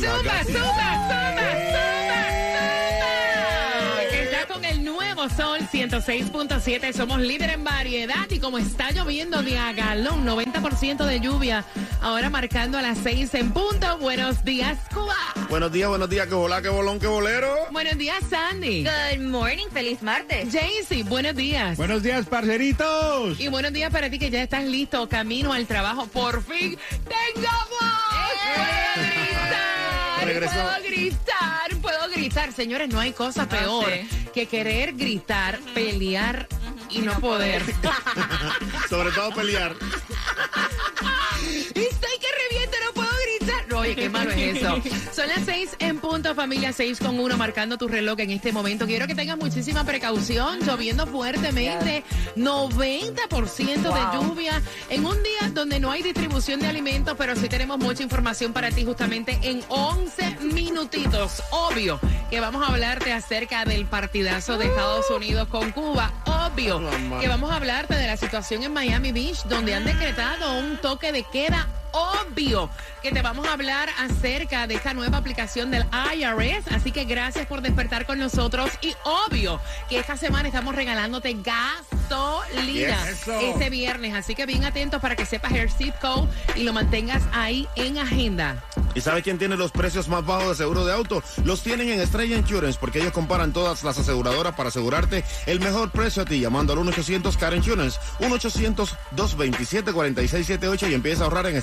De la ¡Suma, suma, gatita. suma, suma, suma! Que está con el nuevo Sol 106.7. Somos líder en variedad y como está lloviendo de a galón, 90% de lluvia. Ahora marcando a las 6 en punto. Buenos días, Cuba. Buenos días, buenos días, que volá, que bolón, que bolero. Buenos días, Sandy. Good morning, feliz martes. Jaycee, buenos días. Buenos días, parceritos. Y buenos días para ti que ya estás listo, camino al trabajo. Por fin tengo voz. Puedo puedo gritar, puedo gritar. Señores, no hay cosa peor sé. que querer gritar, pelear y no poder. Sobre todo pelear. Estoy que reviento, no puedo. No, oye, qué malo es eso. Son las seis en punto, familia, seis con uno, marcando tu reloj en este momento. Quiero que tengas muchísima precaución, lloviendo fuertemente, 90% de lluvia, en un día donde no hay distribución de alimentos, pero sí tenemos mucha información para ti justamente en 11 minutitos. Obvio que vamos a hablarte acerca del partidazo de Estados Unidos con Cuba. Obvio que vamos a hablarte de la situación en Miami Beach, donde han decretado un toque de queda obvio que te vamos a hablar acerca de esta nueva aplicación del IRS. Así que gracias por despertar con nosotros. Y obvio que esta semana estamos regalándote gasolina Yes. Este viernes. Así que bien atentos para que sepas el zip code y lo mantengas ahí en agenda. ¿Y sabe quién tiene los precios más bajos de seguro de auto? Los tienen en Estrella Insurance porque ellos comparan todas las aseguradoras para asegurarte el mejor precio a ti llamando al 1-800-CAR Insurance, 1-800-227-4678 y empieza a ahorrar en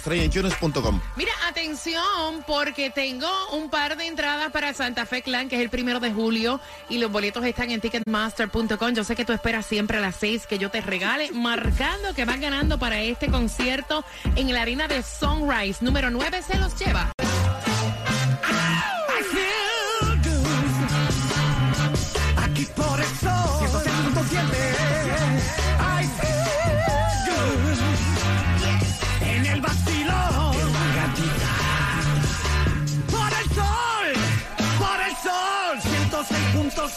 Mira, atención, porque tengo un par de entradas para Santa Fe Clan, que es el primero de julio, y los boletos están en ticketmaster.com. Yo sé que tú esperas siempre a las seis que yo te regale, marcando que vas ganando para este concierto en la arena de Sunrise. Número 9 se los lleva.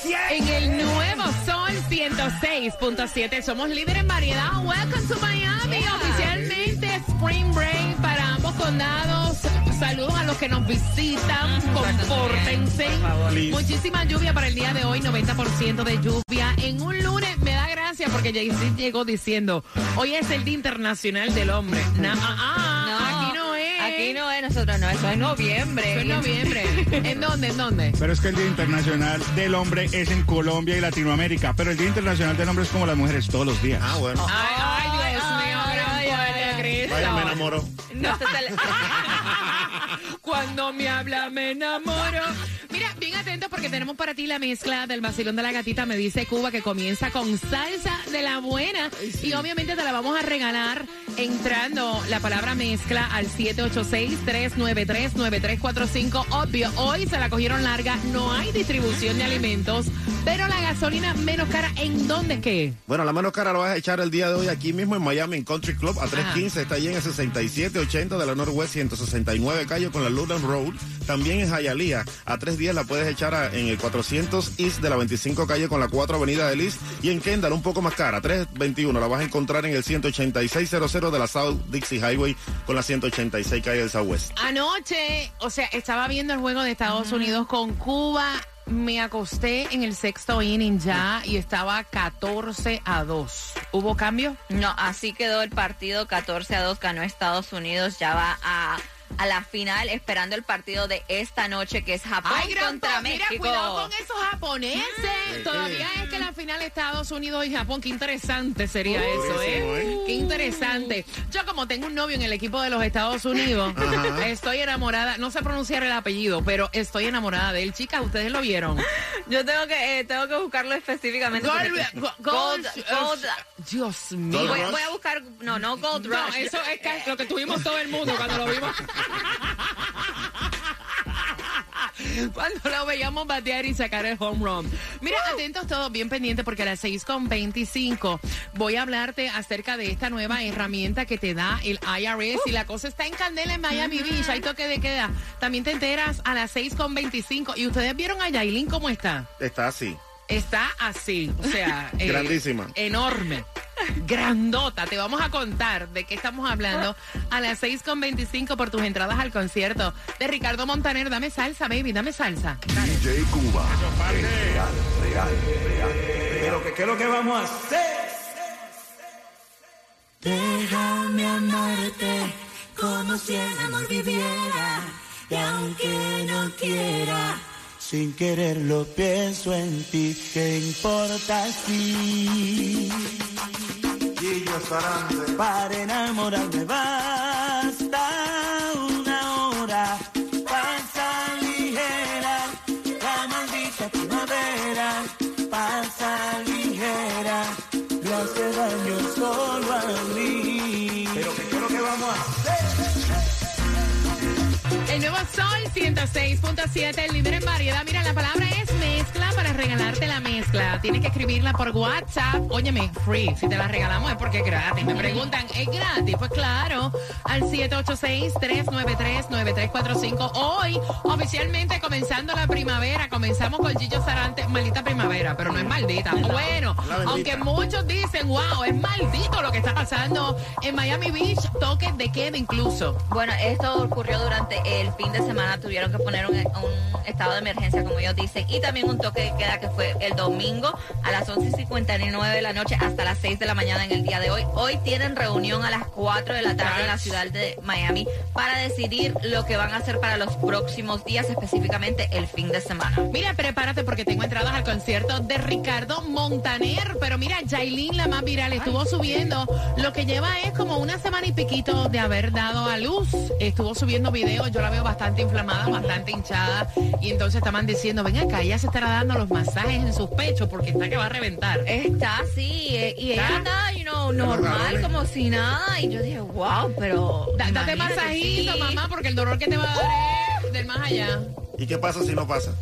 Sol 106.7 En el nuevo Sol 106.7 somos líderes en variedad. Welcome to Miami. Oficialmente Spring Break para ambos condados. Saludos a los que nos visitan. Compórtense. Muchísima lluvia para el día de hoy. 90% de lluvia. En un lunes me da gracia porque Jay-Z llegó diciendo: Hoy es el Día Internacional del Hombre. Na- ah, ah, aquí no. Aquí no es nosotros, no, eso es noviembre. Eso es noviembre. ¿En dónde? ¿En dónde? Pero es que el Día Internacional del Hombre es en Colombia y Latinoamérica, pero el Día Internacional del Hombre es como las mujeres todos los días. Ah, bueno. Ay, ay, Dios Ay, mío, ay, gran ay, poder ay, de ay. Cristo. Vaya, me enamoró. No, se te- Cuando me habla me enamoro. Mira, bien atentos porque tenemos para ti la mezcla del vacilón de la gatita. Me dice Cuba que comienza con salsa de la buena. Y obviamente te la vamos a regalar entrando la palabra mezcla al 786-393-9345. Obvio, hoy se la cogieron larga. No hay distribución de alimentos. Pero la gasolina menos cara, ¿en dónde qué? Bueno, la mano cara lo vas a echar el día de hoy aquí mismo en Miami, en Country Club, a 315. Está allí en el 6780 de la Northwest 169 calle con la Lulan Road. También en Hialeah, a 310 la puedes echar a- en el 400 East de la 25 calle con la 4 avenida de Liz. Y en Kendall, un poco más cara, 321 la vas a encontrar en el 18600 de la South Dixie Highway con la 186 calle del Southwest. Anoche, o sea, estaba viendo el juego de Estados Unidos con Cuba me acosté en el sexto inning ya y estaba 14 a 2. ¿Hubo cambio? No, así quedó el partido 14 a 2, ganó Estados Unidos, ya va a, a la final esperando el partido de esta noche que es Japón Ay, gran contra pa- mira, México. cuidado con esos japoneses. Todavía es que la final de Estados Unidos y Japón. Qué interesante sería eso, ¿eh? ¿eh? Qué interesante. Yo como tengo un novio en el equipo de los Estados Unidos, Ajá. estoy enamorada. No sé pronunciar el apellido, pero estoy enamorada de él. Chicas, ustedes lo vieron. Yo tengo que eh, tengo que buscarlo específicamente. porque- Gold- Gold- Gold- Gold- Dios mío. voy, voy a buscar, no, no Gold No, Rush. eso es que- lo que tuvimos todo el mundo cuando lo vimos. Cuando lo veíamos batear y sacar el home run. Mira, atentos todos, bien pendientes, porque a las 6.25 voy a hablarte acerca de esta nueva herramienta que te da el IRS. Y la cosa está en candela en Miami Beach, hay toque de queda. También te enteras a las 6.25. ¿Y ustedes vieron a Yailin cómo está? Está así. Está así, o sea... eh, Grandísima. Enorme. Grandota. Te vamos a contar de qué estamos hablando a las 6.25 por tus entradas al concierto de Ricardo Montaner. Dame salsa, baby, dame salsa. DJ Cuba. El real, real, real. Pero que qué es lo que vamos a hacer. Déjame amarte como si el amor viviera. Y aunque no quiera, sin quererlo pienso en ti. ¿Qué importa si? Para enamorarme basta Sol 106.7, el líder en variedad. Mira, la palabra es mezcla para regalarte la mezcla. Tienes que escribirla por WhatsApp. Óyeme, free. Si te la regalamos es porque es gratis. Me preguntan, ¿es gratis? Pues claro, al 786-393-9345. Hoy, oficialmente comenzando la primavera, comenzamos con Gillo Sarante. Maldita primavera, pero no es maldita. Bueno, aunque muchos dicen, wow, es maldito lo que está pasando en Miami Beach, toque de queda incluso. Bueno, esto ocurrió durante el fin de semana. Tuvieron que poner un, un estado de emergencia, como ellos dicen, y también un toque de queda que fue el domingo a las 11.59 de la noche hasta las 6 de la mañana en el día de hoy. Hoy tienen reunión a las 4 de la tarde en la ciudad de Miami para decidir lo que van a hacer para los próximos días, específicamente el fin de semana. Mira, prepárate porque tengo entradas al concierto de Ricardo Montaner. Pero mira, Jailin, la más viral, estuvo subiendo. Lo que lleva es como una semana y piquito de haber dado a luz. Estuvo subiendo videos, yo la veo bastante inflamada, bastante hinchada. Y entonces estaban diciendo, ven acá, ella se estará dando los masajes en sus pechos porque está que va a reventar. Está así, eh, y ella ¿Está? you know, normal, ¿eh? como si nada. Y yo dije, wow, pero. Da- date masajito, sí. mamá, porque el dolor que te va a dar es del más allá. ¿Y qué pasa si no pasa?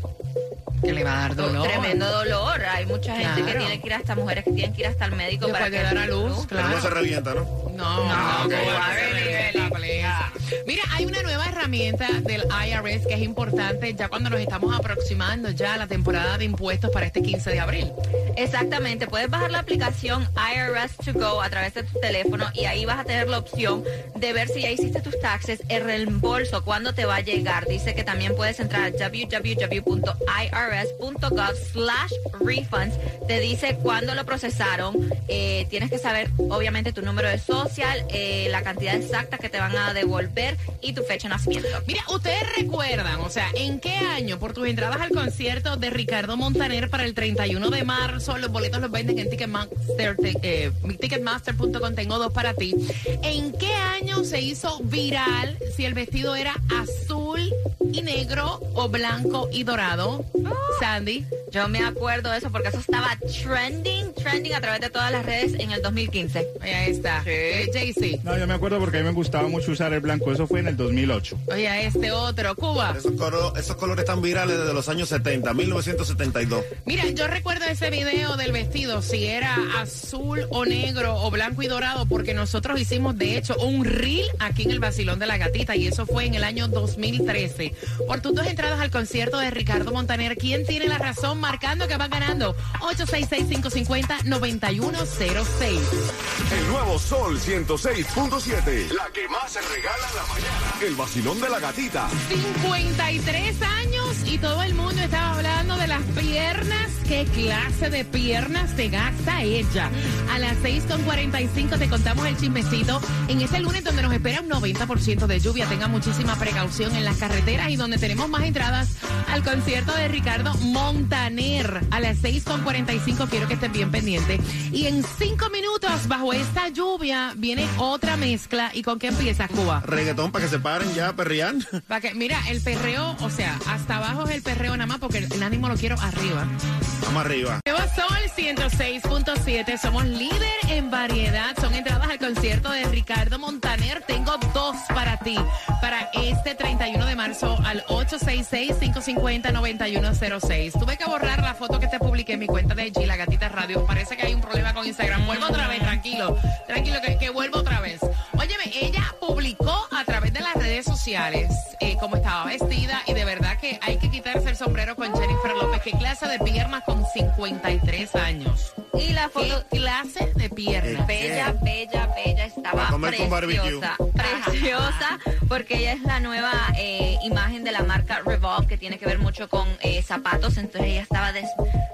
Que le va a dar dolor. Tremendo dolor. Hay mucha gente que tiene que ir hasta mujeres que tienen que ir hasta el médico Después para de que dar a luz, claro. no se revienta, ¿no? No, No, no, que no, va, no, Beli, no, Beli. please. Mira, hay una nueva herramienta del IRS que es importante ya cuando nos estamos aproximando ya a la temporada de impuestos para este 15 de abril. Exactamente, puedes bajar la aplicación IRS to go a través de tu teléfono y ahí vas a tener la opción de ver si ya hiciste tus taxes, el reembolso, cuándo te va a llegar. Dice que también puedes entrar a www.irs.gov slash refunds. Te dice cuándo lo procesaron. Eh, tienes que saber, obviamente, tu número de social, eh, la cantidad exacta que te van a devolver y tu fecha de nacimiento. Mira, ustedes recuerdan, o sea, ¿en qué año por tus entradas al concierto de Ricardo Montaner para el 31 de marzo? Los boletos los venden en Ticketmaster, te- eh, ticketmaster.com, tengo dos para ti. ¿En qué año se hizo viral si el vestido era azul y negro o blanco y dorado? Sandy. Yo me acuerdo de eso porque eso estaba trending, trending a través de todas las redes en el 2015. Ahí está. Sí. Eh, Jay-Z. No, yo me acuerdo porque a mí me gustaba mucho usar el blanco. Eso fue en el 2008. Oye, este otro, Cuba. Esos, coro- esos colores están virales desde los años 70, 1972. Mira, yo recuerdo ese video del vestido, si era azul o negro o blanco y dorado, porque nosotros hicimos de hecho un reel aquí en el Basilón de la Gatita y eso fue en el año 2013. Por tus dos entradas al concierto de Ricardo Montaner, ¿quién tiene la razón? Marcando que van ganando 866-550-9106. El nuevo Sol 106.7. La que más se regala en la mañana. El vacilón de la gatita. 53 años y todo el mundo estaba hablando de las piernas. ¿Qué clase de piernas se gasta ella? A las 6.45 te contamos el chismecito en ese lunes donde nos espera un 90% de lluvia. Tenga muchísima precaución en las carreteras y donde tenemos más entradas al concierto de Ricardo Montaner. A las 6.45 quiero que estén bien pendientes. Y en cinco minutos, bajo esta lluvia, viene otra mezcla. ¿Y con qué empieza Cuba? Reggaetón para que se paren ya, perrear. Para que, mira, el perreo, o sea, hasta abajo es el perreo nada más porque el ánimo lo quiero arriba. Vamos arriba. Nuevo Sol 106.7, somos líder en variedad. Son entradas al concierto de Ricardo Montaner. Tengo dos para ti, para este 31 de marzo al 866-550-9106. Tuve que borrar la foto que te publiqué en mi cuenta de G, La Gatita Radio. Parece que hay un problema con Instagram. Vuelvo otra vez, tranquilo. Tranquilo, que, vuelvo otra vez. Óyeme, ella publicó a través de las redes sociales eh, cómo estaba vestida y de verdad que hay que quitarse el sombrero con López. ¿Qué clase de piernas con 53 años? Y la ¿Qué foto clase de piernas? bella, bella, bella, estaba preciosa, preciosa, porque ella es la nueva eh, imagen de la marca Revolve, que tiene que ver mucho con eh, zapatos, entonces ella estaba des,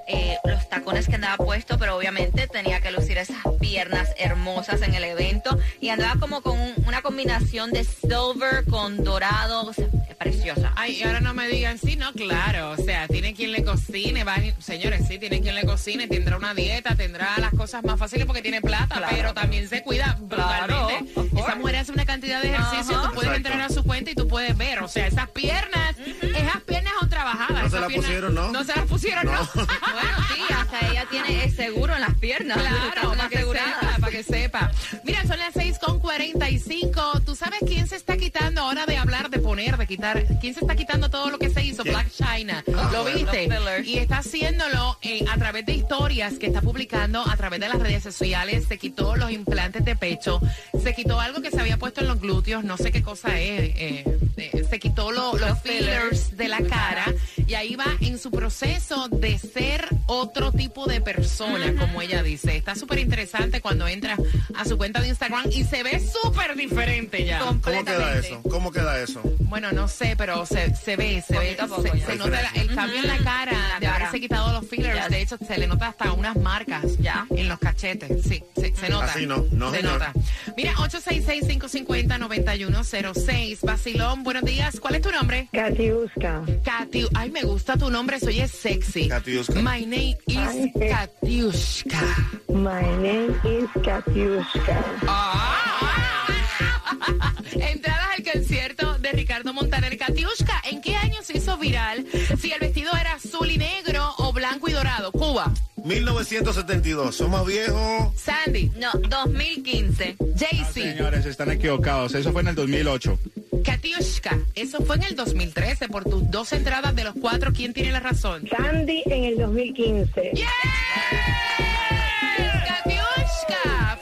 eh, los tacones que andaba puesto, pero obviamente tenía que lucir esas piernas hermosas en el evento, y andaba como con un- una combinación de silver con dorado, o sea, Ay, y ahora no me digan, sí, no, claro, o sea, tiene quien le cocine, va, señores, sí, tiene quien le cocine, tendrá una dieta, tendrá las cosas más fáciles porque tiene plata, Claro. pero también se cuida brutalmente. Esa mujer hace una cantidad de ejercicio, Ajá. tú puedes Exacto. entrar a su cuenta y tú puedes ver, o sea, esas piernas, esas piernas son trabajadas. No se las piernas- pusieron, ¿no? No se las pusieron, no. Bueno, sí, hasta ella tiene el seguro en las piernas. Claro, para que asegurada. sepa, para que sepa. Mira, son las 6 con 45. ¿Tú sabes quién se está quitando ahora de hablar, de poner, de quitar? ¿Quién se está quitando todo lo que se hizo? ¿Quién? Black China. Ah, ¿Lo viste? Y está haciéndolo eh, a través de historias que está publicando a través de las redes sociales. Se quitó los implantes de pecho. Se quitó algo que se había puesto en los glúteos. No sé qué cosa es. eh, eh, se quitó lo- los fillers de la cara. Y ahí va en su proceso de ser otro tipo de persona, como ella dice. Está súper interesante cuando entra a su cuenta de Instagram y se ve súper diferente ya. ¿Cómo queda Completamente. eso? ¿Cómo queda eso? Bueno, no sé, pero se, se ve, se ve, Poquito a poco se, ya. se nota la- el cambio en la cara La de cara. haberse quitado los fillers. De hecho, se le nota hasta unas marcas Ya. en los cachetes. Sí, se, se nota. Así no, no, Se señor. nota. Mira, 866-550-9106. Basilón, buenos días. ¿Cuál es tu nombre? Katiuska. Katy. Ay, me gusta tu nombre. Soy es sexy. Katiuska. My name is Ay. Katiushka. My name is Katiuska. Entradas al concierto Montaner. Katiushka, ¿en qué año se hizo viral? Si el vestido era azul y negro o blanco y dorado. Cuba. 1972. Somos viejos. Sandy. No, 2015. Jaycee. Señores, están equivocados. Eso fue en el 2008. Katiushka. Eso fue en el 2013. Por tus dos entradas de los cuatro, ¿quién tiene la razón? Sandy en el 2015. ¡Yes!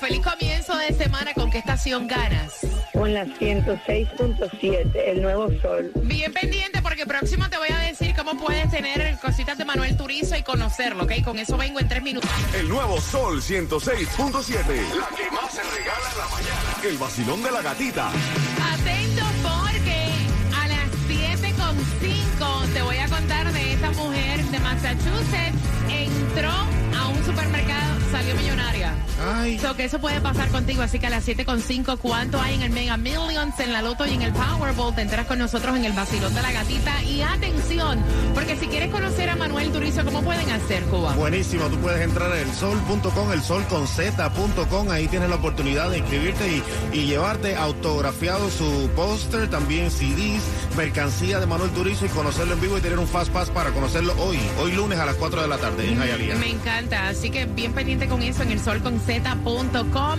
Feliz comienzo de semana. ¿Con qué estación ganas? Con la 106.7, el nuevo sol. Bien pendiente porque próximo te voy a decir cómo puedes tener cositas de Manuel Turizo y conocerlo, ¿ok? Con eso vengo en tres minutos. El nuevo Sol 106.7. La que más se regala en la mañana. El vacilón de la gatita. Atento porque a las 7.5 te voy a contar de esta mujer de Massachusetts. Entró a un supermercado, salió millonaria. Ay. So que eso puede pasar contigo, así que a las 7.5, ¿cuánto hay en el Mega Millions, en la Loto y en el Powerball? Te enteras con nosotros en el Vacilón de la Gatita. Y atención, porque si quieres conocer a Manuel Turizo, ¿cómo pueden hacer, Cuba? Buenísimo, tú puedes entrar en elsol.com, elsolconz.com, ahí tienes la oportunidad de inscribirte y, y llevarte autografiado su póster, también CDs, mercancía de Manuel Turizo y conocerlo en vivo y tener un fast pass para conocerlo hoy, hoy lunes a las 4 de la tarde en Hialeah. Me encanta, así que bien pendiente con eso en el solconz.com.